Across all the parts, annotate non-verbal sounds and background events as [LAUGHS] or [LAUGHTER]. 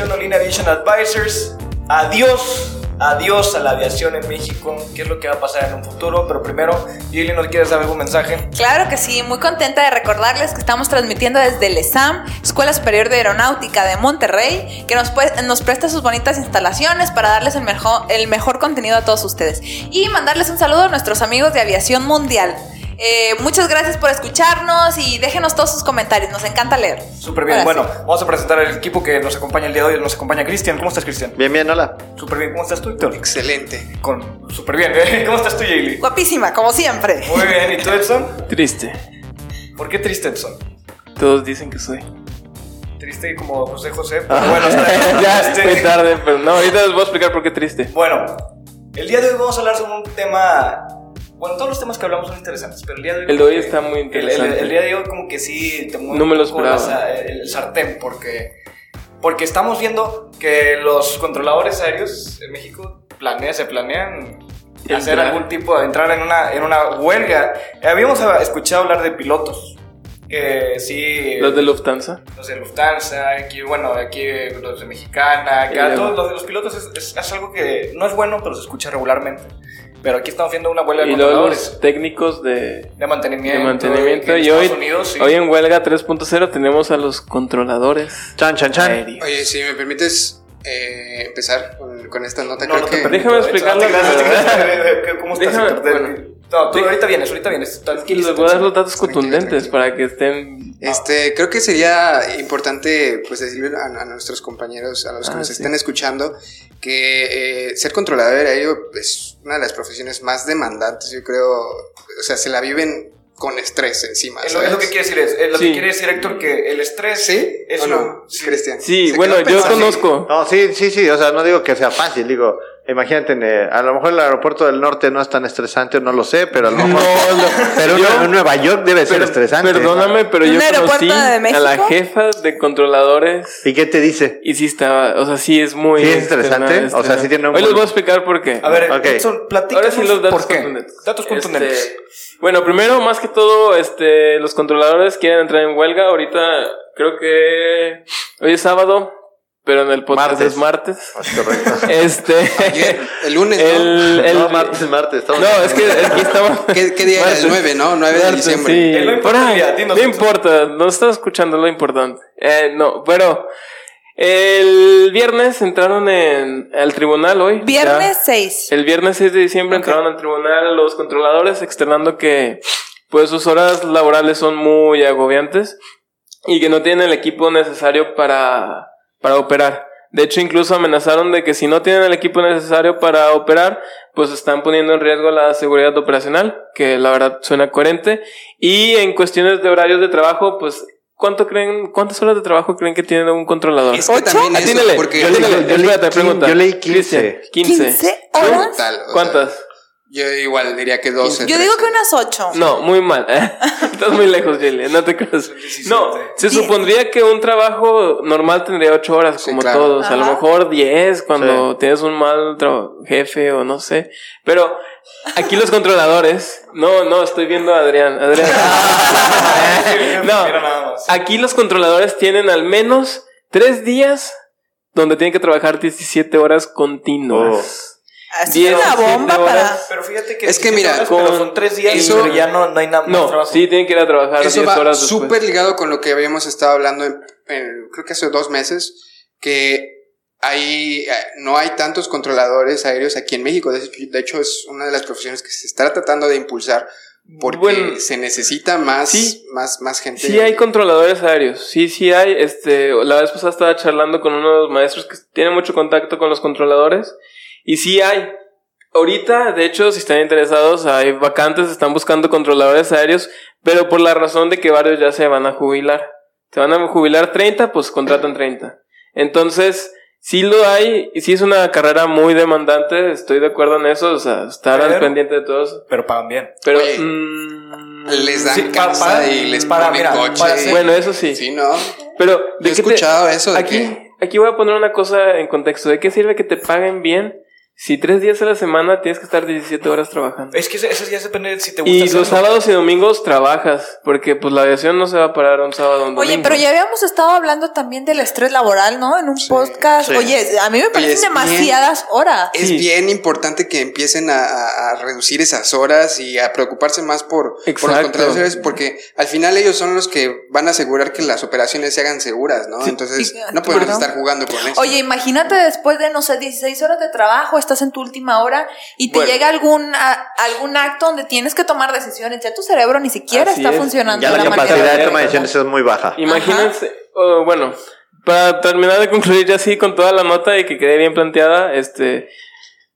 Olin Aviation Advisors. Adiós, adiós a la aviación en México. ¿Qué es lo que va a pasar en un futuro? Pero primero, Lili, ¿nos quieres dar algún mensaje? Claro que sí, muy contenta de recordarles que estamos transmitiendo desde el ESAM, Escuela Superior de Aeronáutica de Monterrey, que nos, nos presta sus bonitas instalaciones para darles el mejor, el mejor contenido a todos ustedes. Y mandarles un saludo a nuestros amigos de Aviación Mundial. Eh, muchas gracias por escucharnos y déjenos todos sus comentarios, nos encanta leer. Súper bien. Ahora bueno, vamos a presentar al equipo que nos acompaña el día de hoy. Nos acompaña Cristian. ¿Cómo estás, Cristian? Bien, bien, hola. Súper bien. ¿Cómo estás tú, Héctor? Excelente. Con... Súper bien. ¿eh? [LAUGHS] ¿Cómo estás tú. Yaeli? Guapísima, como siempre. Muy bien. ¿Y tú, Edson? Triste. ¿Por qué triste, Edson? Todos dicen que soy. Triste como José José. Pero bueno, está bien. [LAUGHS] ya Este- estoy tarde, pero no, ahorita les voy a explicar por qué triste. Bueno, el día de hoy vamos a hablar sobre un tema. Bueno, todos los temas que hablamos son interesantes, pero el día de hoy. El de hoy está muy interesante. El, el día de hoy, como que sí te mueve No me lo esperaba. la el sartén, porque. Porque estamos viendo que los controladores aéreos en México planea, se planean hacer algún tipo de entrar en una, en una huelga. Habíamos escuchado hablar de pilotos. Que sí. Los de Lufthansa. los de Lufthansa, aquí, bueno, aquí los de Mexicana, acá, todos los de los pilotos es, es- es algo que no es bueno, pero se escucha regularmente. Pero aquí estamos viendo una huelga de Y luego controladores los técnicos de, de mantenimiento. de mantenimiento. Y hoy, Unidos, sí. hoy en huelga 3.0 tenemos a los controladores Chan, chan, chan. aéreos. Oye, si me permites eh, empezar con, con esta nota, No, creo no te que... Déjame hecho, explicarlo. no te creas, ¿Cómo estás, Déjame- bueno. No, tú Deja- ahorita vienes, ahorita vienes. Y Tranquilo, les voy a dar los datos contundentes tranquilo. para que estén. Este, creo que sería importante pues decirle a, a nuestros compañeros, a los que Ah, nos sí. estén escuchando, que eh, ser controlador aéreo es una de las profesiones más demandantes, yo creo, o sea, se la viven con estrés encima. Es lo, es lo que quiere decir es, es lo Sí. que quiere decir Héctor que el estrés ¿Sí? es ¿O no, sí. Cristian? Sí, bueno, yo conozco. No, sí, sí, sí, o sea, no digo que sea fácil, digo, imagínate, eh, a lo mejor el aeropuerto del norte no es tan estresante, no lo sé, pero a lo mejor... No, no. pero Yo- en Nueva York debe ser Per- estresante. Perdóname, pero ¿Un yo conocí a la jefa de controladores. ¿Y qué te dice? Y sí estaba, o sea, sí es muy... ¿Sí es interesante? external, O sea, sí tiene un Hoy les voy a explicar por qué. A ver, Ok. Edson, Ahora sí los datos contundentes. Datos contundentes. Este, bueno, primero, más que todo, este, los controladores quieren entrar en huelga. Ahorita creo que hoy es sábado, pero en el podcast Martes. es martes. Es correcto. [LAUGHS] Este, Ayer, el lunes, ¿no? el, el- no, martes, martes. estamos- no, es que aquí estamos. [LAUGHS] ¿Qué, qué día era? El Martes. 9, ¿no? 9 de Martes, diciembre. Sí, Eh, no importa el dinos, no dinos. importa, no estás escuchando lo importante. Eh, no, pero el viernes entraron en al tribunal hoy. Viernes ya. 6. El viernes 6 de diciembre entraron al tribunal los controladores externando que pues sus horas laborales son muy agobiantes y que no tienen el equipo necesario para, para operar. De hecho, incluso amenazaron de que si no tienen el equipo necesario para operar, pues están poniendo en riesgo la seguridad operacional, que la verdad suena coherente. Y en cuestiones de horarios de trabajo, pues, ¿cuánto creen, cuántas horas de trabajo creen que tiene un controlador? Es que también eso, Atínele, porque... yo leí- atínele, yo leí espérate, quin- pregunta. yo leí 15. Cristian, 15. 15 ¿Tú? horas. Total, o sea, ¿Cuántas? Yo igual diría que 12. Yo digo que unas 8. No, muy mal. [LAUGHS] Estás muy lejos, Jelly, no te creas. 17. No, se supondría que un trabajo normal tendría 8 horas, Sí, como claro. todos. A lo mejor 10 cuando Sí. tienes un mal jefe o no sé. Pero aquí los controladores. No, no, estoy viendo a Adrián. Adrián. [LAUGHS] No, aquí los controladores tienen al menos 3 días donde tienen que trabajar 17 horas continuas. Así es una 17 bomba para. Pero fíjate que Es que 17 mira, horas, pero con- son tres días eso- y ya no, no hay nada más No, trabajo. sí tienen que ir a trabajar Eso 10 va horas súper ligado con lo que habíamos estado hablando, en, en- creo que hace dos meses, que hay, eh, no hay tantos controladores aéreos aquí en México. De, de hecho, es una de las profesiones que se está tratando de impulsar porque Bueno, se necesita más, sí. más, más gente. Sí hay controladores aéreos, sí, sí hay. Este, la vez pasada estaba charlando con unos maestros que tienen mucho contacto con los controladores y sí hay. Ahorita, de hecho, si están interesados, hay vacantes, están buscando controladores aéreos, pero por la razón de que varios ya se van a jubilar. Se van a jubilar 30, pues contratan 30. Entonces, sí lo hay, y sí es una carrera muy demandante, estoy de acuerdo en eso, o sea, estar al pendiente de todos. Pero pagan bien. Pero, Oye, mm, Les dan Sí, pa- casa para- y les para- ponen mira, coche. para Bueno, eso sí. Sí, ¿no? pero, Yo ¿de he te- escuchado eso de Aquí, que... aquí voy a poner una cosa en contexto. ¿De qué sirve que te paguen bien si tres días a la semana tienes que estar 17 horas trabajando? Es que eso, eso ya depende de si te gusta Y hacerlo. los sábados y domingos trabajas, porque pues la aviación no se va a parar un sábado o un domingo. Oye, pero ya habíamos estado hablando también del estrés laboral, ¿no? En un podcast. sí. Oye, a mí me parecen es bien- demasiadas horas. Es Sí. bien importante que empiecen a, a- reducir esas horas y a preocuparse más por, por los contratadores, porque al final ellos son los que van a asegurar que las operaciones se hagan seguras, ¿no? Entonces, Sí, no podemos claro. estar jugando con eso. Oye, imagínate después de, no sé, 16 horas de trabajo, estás en tu última hora y te Bueno. llega algún, a- algún acto donde tienes que tomar decisiones. Ya tu cerebro ni siquiera Así está es. funcionando Ya de la la capacidad manera. de toma de decisiones es muy baja. Imagínense, oh, bueno, para terminar de concluir ya así con toda la nota y que quede bien planteada, este,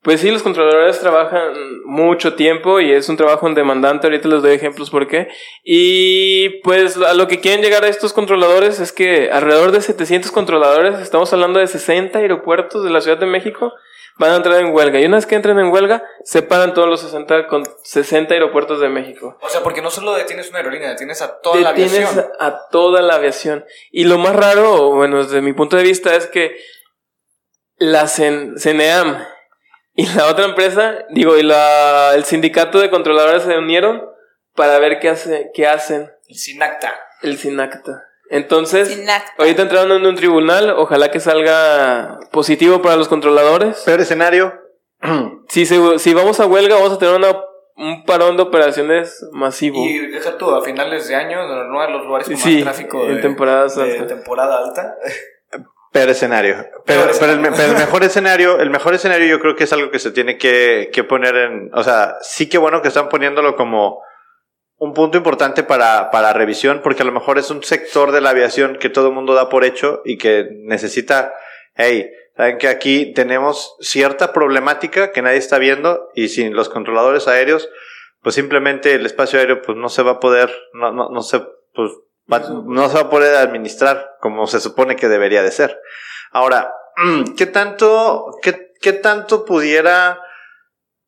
pues sí, los controladores trabajan mucho tiempo y es un trabajo demandante, ahorita les doy ejemplos por qué. Y pues a lo que quieren llegar a estos controladores es que alrededor de 700 controladores, estamos hablando de 60 aeropuertos de la Ciudad de México, van a entrar en huelga. Y una vez que entren en huelga, se paran todos los 60, con 60 aeropuertos de México O sea, porque no solo detienes una aerolínea, detienes a toda la aviación. a, a toda la aviación. Y lo más raro, bueno, desde mi punto de vista, es que la Cen- CENEAM y la otra empresa, digo, y la, el sindicato de controladores se unieron para ver qué, hace, qué hacen El SINACTA. el SINACTA. Entonces, ahorita entraron en un tribunal, ojalá que salga positivo para los controladores. Peor escenario. [CLEARS THROAT] Si, se- si vamos a huelga, vamos a tener una, un parón de operaciones masivo. Y deja tú, a finales de año, no en los lugares con Sí, más tráfico en de, temporadas de altas. temporada alta. Peor escenario. Pero, Peor pero el, pero el [LAUGHS] mejor escenario, el mejor escenario yo creo que es algo que se tiene que, que poner en, o sea, sí que bueno que están poniéndolo como un punto importante para, para revisión, porque a lo mejor es un sector de la aviación que todo el mundo da por hecho y que necesita, hey, saben que aquí tenemos cierta problemática que nadie está viendo y sin los controladores aéreos, pues simplemente el espacio aéreo pues no se va a poder, no, no, no se, pues va- no se va a poder administrar como se supone que debería de ser. Ahora, [CLEARS THROAT] ¿qué tanto, qué, qué tanto pudiera,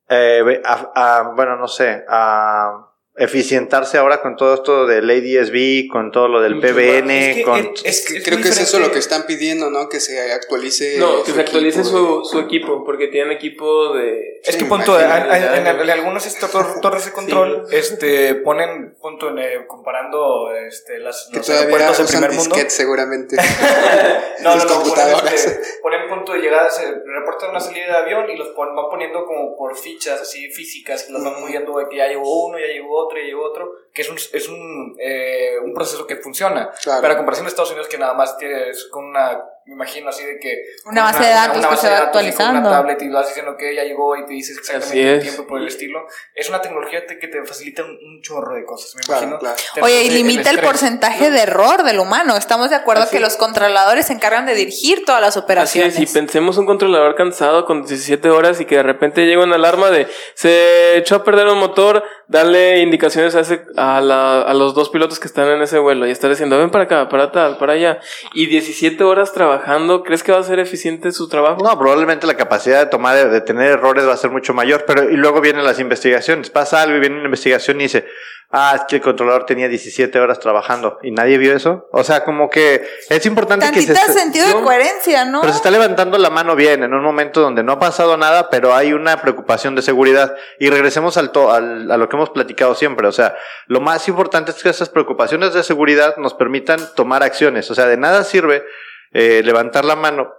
eh, a- a- bueno, no sé, a eficientarse ahora con todo esto del ADSB, con todo lo del Mucho PBN, Es que con... es- es- es Creo que es eso lo que están pidiendo, ¿no? Que se actualice. No, que su se actualice equipo su, su equipo, porque tienen equipo de... Es Sí, que punto, en, en- en algunas tor- torres de control este, ponen punto en, eh, comparando este, las, Que los todavía aeropuertos del usan primer mundo. seguramente. [LAUGHS] [LAUGHS] No, no, no, ponen, este, ponen punto de llegada, se reportan una salida de avión y los pon- van poniendo como por fichas así físicas que los van moviendo de que ya llegó uno, ya llegó otro, ya llegó otro, que es un, es un, eh, un proceso que funciona. Claro. Pero a comparación de Estados Unidos que nada más tienes con una, me imagino así de que... Una base de datos que base se de va actualizando. Una tablet y vas diciendo que ya llegó y te dices Así exactamente el tiempo por el estilo. Es una tecnología te- que te facilita un, un chorro de cosas, me Claro, imagino. claro. Oye, y limita el estrés. porcentaje de error del humano. Estamos de acuerdo Así que es. los controladores se encargan de dirigir todas las Así operaciones. es, y pensemos un controlador cansado con 17 horas y que de repente llega una alarma de se echó a perder un motor, darle indicaciones a, ese, a, la- a los dos pilotos que están en ese vuelo y estar diciendo ven para acá, para tal, para allá. Y 17 horas trabajando, ¿crees que va a ser eficiente su trabajo? No, probablemente la capacidad de tomar, de tener errores va a ser mucho mayor, pero y luego vienen las investigaciones. Pasa algo y viene una investigación y dice, ah, es que el controlador tenía 17 horas trabajando y nadie vio eso. O sea, como que es importante que se... Tantita sentido de coherencia, ¿no? Pero se está levantando la mano bien en un momento donde no ha pasado nada, pero hay una preocupación de seguridad. Y regresemos al to- al- a lo que hemos platicado siempre. O sea, lo más importante es que esas preocupaciones de seguridad nos permitan tomar acciones. O sea, de nada sirve eh, levantar la mano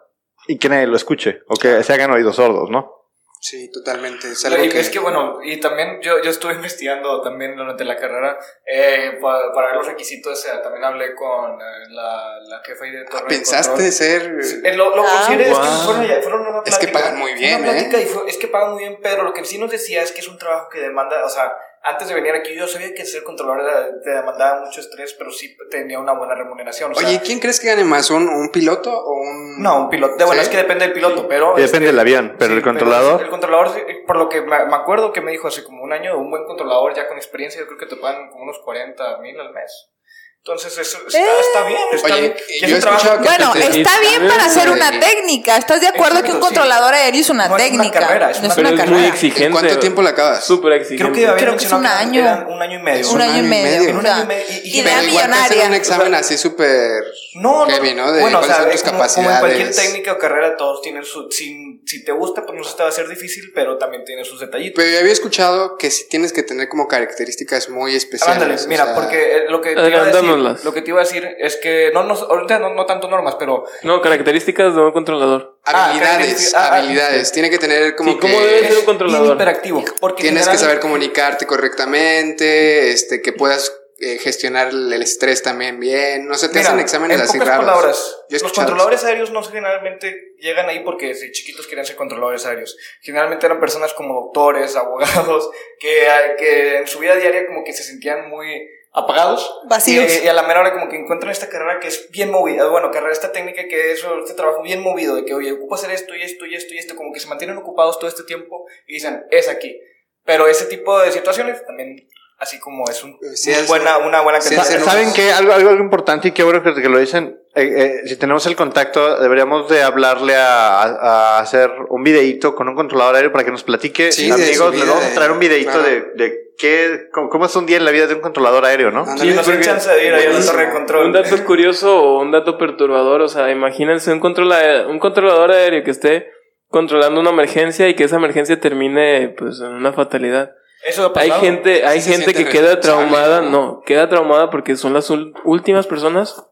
y que nadie lo escuche o que se hagan oídos sordos, ¿no? Sí, totalmente. Es algo Y que, es que bueno, y también yo, yo estuve [LAUGHS] investigando también durante la carrera eh, pa- para ver los requisitos, eh, también hablé con eh, la, la jefa ahí de torre de pensaste control. ser. Eh, lo, lo Ah, consideré, es que wow. fueron, ya- fueron una Es que plática. pagan muy bien, Una plática ¿eh? y fue- es que pagan muy bien, pero lo que sí nos decía es que es un trabajo que demanda, o sea, antes de venir aquí yo sabía que ser controlador era- te demandaba mucho estrés, pero sí tenía una buena remuneración. o sea, Oye, ¿quién crees que gane más? ¿Un, un piloto o un.? no, un piloto. de- Bueno, ¿Sí? es que depende del piloto, pero. Depende este, del avión, pero el controlador- el controlador, sí, por lo que me, me acuerdo que me dijo hace como un año, un buen controlador ya con experiencia, yo creo que te pagan como unos 40 mil al mes. Entonces, eso está, Eh. está bien. Está Oye, bien. yo Y he es trabajo escuchado que- Bueno, está bien para hacer una técnica. ¿Estás de acuerdo que un Exacto, sí. controlador aéreo es una No es una técnica? carrera, es no una- Pero una es carrera. muy exigente. ¿En cuánto tiempo la acabas? Súper exigente. Creo que Creo que es un año. un año y medio. un año y medio. Un o año y medio. Y- y- idea millonaria. un examen así súper No, no. heavy, ¿no? De bueno, o cuáles sea, son tus como, como en cualquier capacidades. técnica o carrera, todos tienen su. Si, si te gusta, pues no se te va a hacer difícil, pero también tiene sus detallitos. Pero yo había escuchado que sí tienes que tener como características muy especiales. Ándale, o mira, porque eh, lo que lo que te iba a decir es que no, no ahorita no, no tanto normas, pero No, características de un controlador. Ah, Habilidades, ah, ah, habilidades. Tiene que tener como Sí, que... ¿cómo debe ser un controlador? bien hiperactivo, porque Tienes que saber comunicarte correctamente, este, que puedas eh, gestionar el estrés también bien. No sé, te Mira, hacen exámenes en así pocas raros. palabras, los controladores aéreos no generalmente llegan ahí porque si chiquitos querían ser controladores aéreos. Generalmente eran personas como doctores, [LAUGHS] abogados, que, que en su vida diaria como que se sentían muy apagados. Vacíos. Y, y a la mera hora como que encuentran esta carrera que es bien movida, bueno, carrera, esta técnica que es este trabajo bien movido, de que, oye, ocupo hacer esto y esto y esto y esto, como que se mantienen ocupados todo este tiempo y dicen, es aquí. Pero ese tipo de situaciones también, así como es un, Sí, muy es- buena, una buena sí, ¿Saben qué? Algo, algo importante y qué bueno que, que lo dicen. Eh, eh, si tenemos el contacto, deberíamos de hablarle a, a- a hacer un videíto con un controlador aéreo para que nos platique. Sí, Amigos, les vamos a traer un videíto claro. de, de qué, cómo, es un día en la vida de un controlador aéreo, ¿no? Sí, den porque- chance de ir ahí a la torre de control. Un dato curioso o un dato perturbador, o sea, imagínense un, controla- un controlador aéreo que esté controlando una emergencia y que esa emergencia termine pues en una fatalidad. Eso ha Hay pasado. gente, hay gente que queda traumada, ¿no? no, queda traumada porque son las últimas personas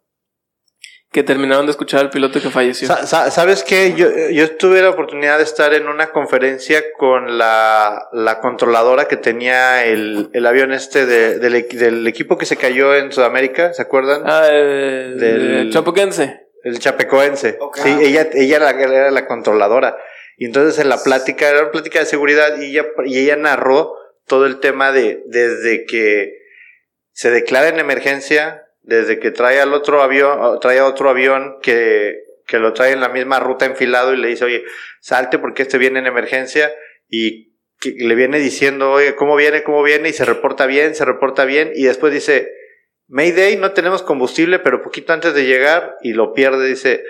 que terminaron de escuchar al piloto que falleció. Sa- sa- ¿Sabes qué? Yo, yo tuve la oportunidad de estar en una conferencia con la, la controladora que tenía el, el avión este de- del, del equipo que se cayó en Sudamérica, ¿se acuerdan? Ah, eh, Del- eh, Chapoquense. El chapecoense. Sí, ella, ella era, era la controladora. Y entonces en la plática, era una plática de seguridad y ella, y ella narró todo el tema de desde que se declara en emergencia, desde que trae al otro avión, trae a otro avión que, que lo trae en la misma ruta enfilado y le dice, oye, salte porque este viene en emergencia y que le viene diciendo, oye, ¿cómo viene? ¿Cómo viene? Y se reporta bien, se reporta bien y después dice, Mayday, no tenemos combustible, pero poquito antes de llegar y lo pierde, dice,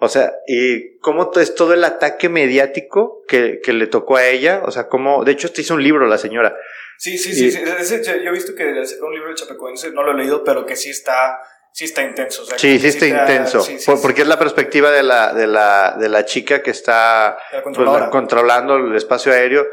o sea, y cómo es todo el ataque mediático que, que le tocó a ella, o sea, cómo, de hecho, este hizo un libro la señora. Sí, sí, sí. Y- sí. Ese- yo, he visto que sacó un libro de Chapecoense, no lo he leído, pero que sí está, sí está intenso. o sea, Sí, sí está intenso, sí, sí, por- porque es la perspectiva de la, de la, de la chica que está pues, controlando el espacio aéreo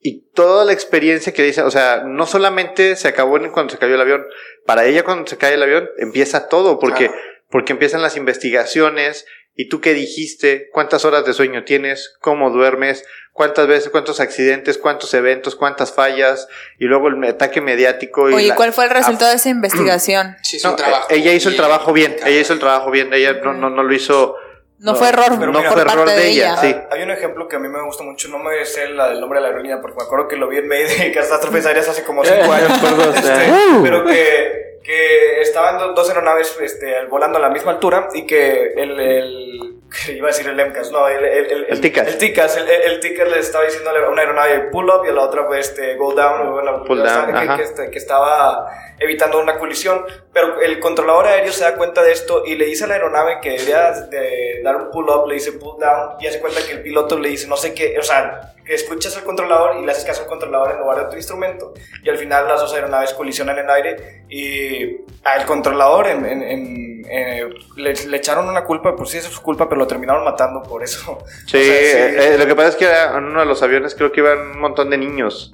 y toda la experiencia que dice, o sea, no solamente se acabó cuando se cayó el avión, para ella cuando se cae el avión empieza todo, porque, Claro. porque empiezan las investigaciones y tú qué dijiste, cuántas horas de sueño tienes, cómo duermes, cuántas veces, cuántos accidentes, cuántos eventos, cuántas fallas y luego el ataque mediático. Y Oye, la- ¿cuál fue el resultado Ah, de esa investigación? Sí, no, trabajo. ella hizo el trabajo bien, ella hizo el trabajo bien, ella no, no, no lo hizo. No, fue error pero no mira, fue error parte de de ella, ella. sí. Ah, Hay un ejemplo que a mí me gusta mucho, no me sé la del nombre de la aerolínea, porque me acuerdo que lo vi en Mayday, Catástrofes Aéreas hace como 5 años. Por dos, Este, eh. pero que, que estaban do- dos aeronaves este, volando a la misma altura y que el, el [LAUGHS] iba a decir el MCAS, no, el, el, el, El TICAS. El TICAS, el, el TICAS le estaba diciendo a una aeronave pull up y a la otra pues, este, go down, bueno, Pull down, que, que, este- que estaba evitando una colisión, pero el controlador aéreo se da cuenta de esto y le dice a la aeronave que debería de dar un pull up, le dice pull down y hace cuenta que el piloto le dice no sé qué, o sea, que escuchas al controlador y le haces caso al controlador en lugar de tu instrumento y al final las dos aeronaves colisionan en el aire y al controlador en, en- en- eh, le, le echaron una culpa, pues sí, eso es su culpa, pero lo terminaron matando por eso. [LAUGHS] Sí, O sea, eh, eh, lo que pasa es que en uno de los aviones creo que iban un montón de niños.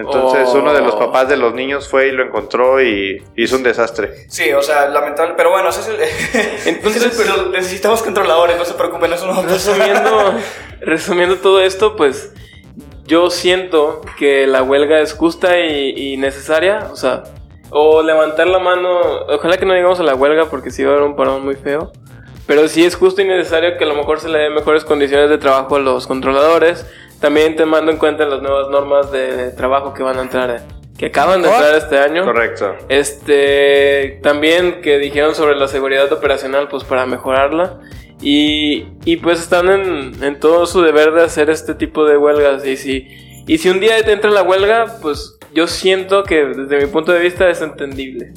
Entonces Oh. uno de los papás de los niños fue y lo encontró y hizo un desastre. Sí, o sea, lamentable, pero bueno, ese es el... [LAUGHS] Entonces- pero necesitamos controladores, no se preocupen, eso no va a pasar. Resumiendo, [LAUGHS] resumiendo todo esto, pues yo siento que la huelga es justa y, y necesaria, o sea, o levantar la mano, ojalá que no llegamos a la huelga porque sí va a haber un parón muy feo, pero sí es justo y necesario que a lo mejor se le den mejores condiciones de trabajo a los controladores, también tomando en cuenta las nuevas normas de trabajo que van a entrar, que acaban de entrar este año. Correcto. Este, también que dijeron sobre la seguridad operacional, pues para mejorarla. Y, y pues están en, en todo su deber de hacer este tipo de huelgas. Y si, y si un día te entra la huelga, pues yo siento que desde mi punto de vista es entendible.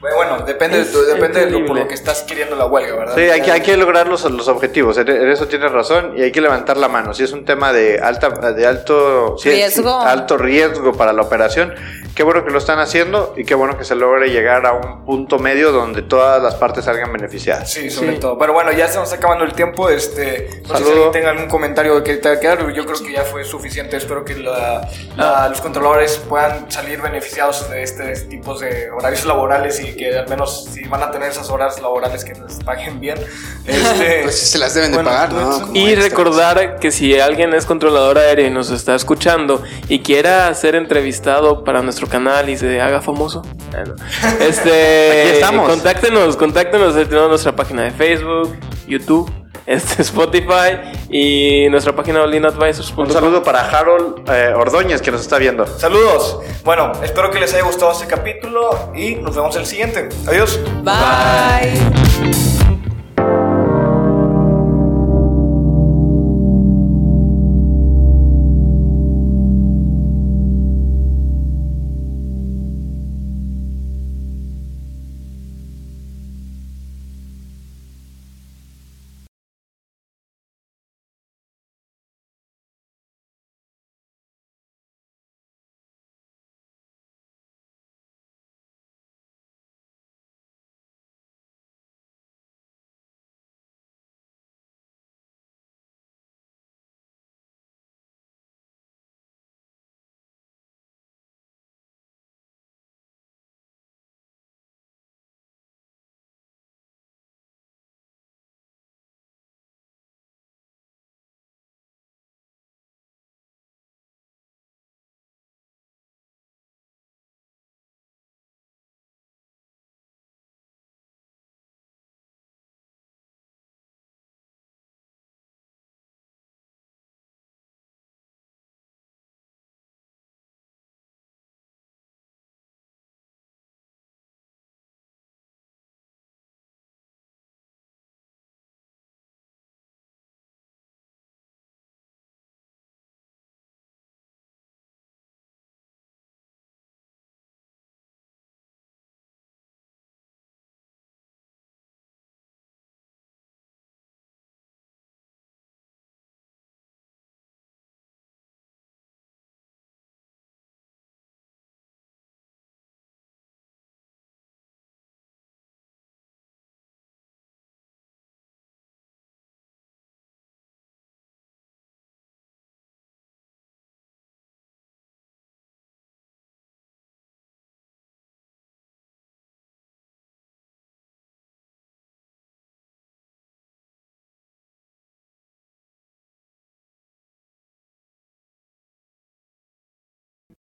Bueno, depende, Es de, depende de lo, por lo que estás queriendo la huelga, ¿verdad? Sí, hay que, hay que lograr los, los objetivos, en en eso tienes razón, y hay que levantar la mano. Si es un tema de, alta, de alto, si es- Riesgo. alto riesgo para la operación, qué bueno que lo están haciendo y qué bueno que se logre llegar a un punto medio donde todas las partes salgan beneficiadas. Sí, sobre Sí. todo. Pero bueno, ya se nos está acabando el tiempo. Este, no sé si Saludo. alguien tenga algún comentario que te quedar. Yo creo que ya fue suficiente. Espero que la- la- los controladores puedan salir beneficiados de este tipo de horarios laborales y que al menos si van a tener esas horas laborales que les paguen bien. [LAUGHS] Este, Pues se las deben de bueno, pagar, pues, Y extras. recordar que si alguien es controlador aéreo y nos está escuchando y quiera ser entrevistado para nuestro canal y se haga famoso, bueno, [LAUGHS] este, Aquí estamos. Contáctenos, contáctenos. Tenemos nuestra página de Facebook, YouTube, este, Spotify y nuestra página olinadvisors.com. Un saludo para Harold eh, Ordóñez que nos está viendo. Saludos. Bueno, espero que les haya gustado este capítulo y nos vemos en el siguiente. Adiós. Bye.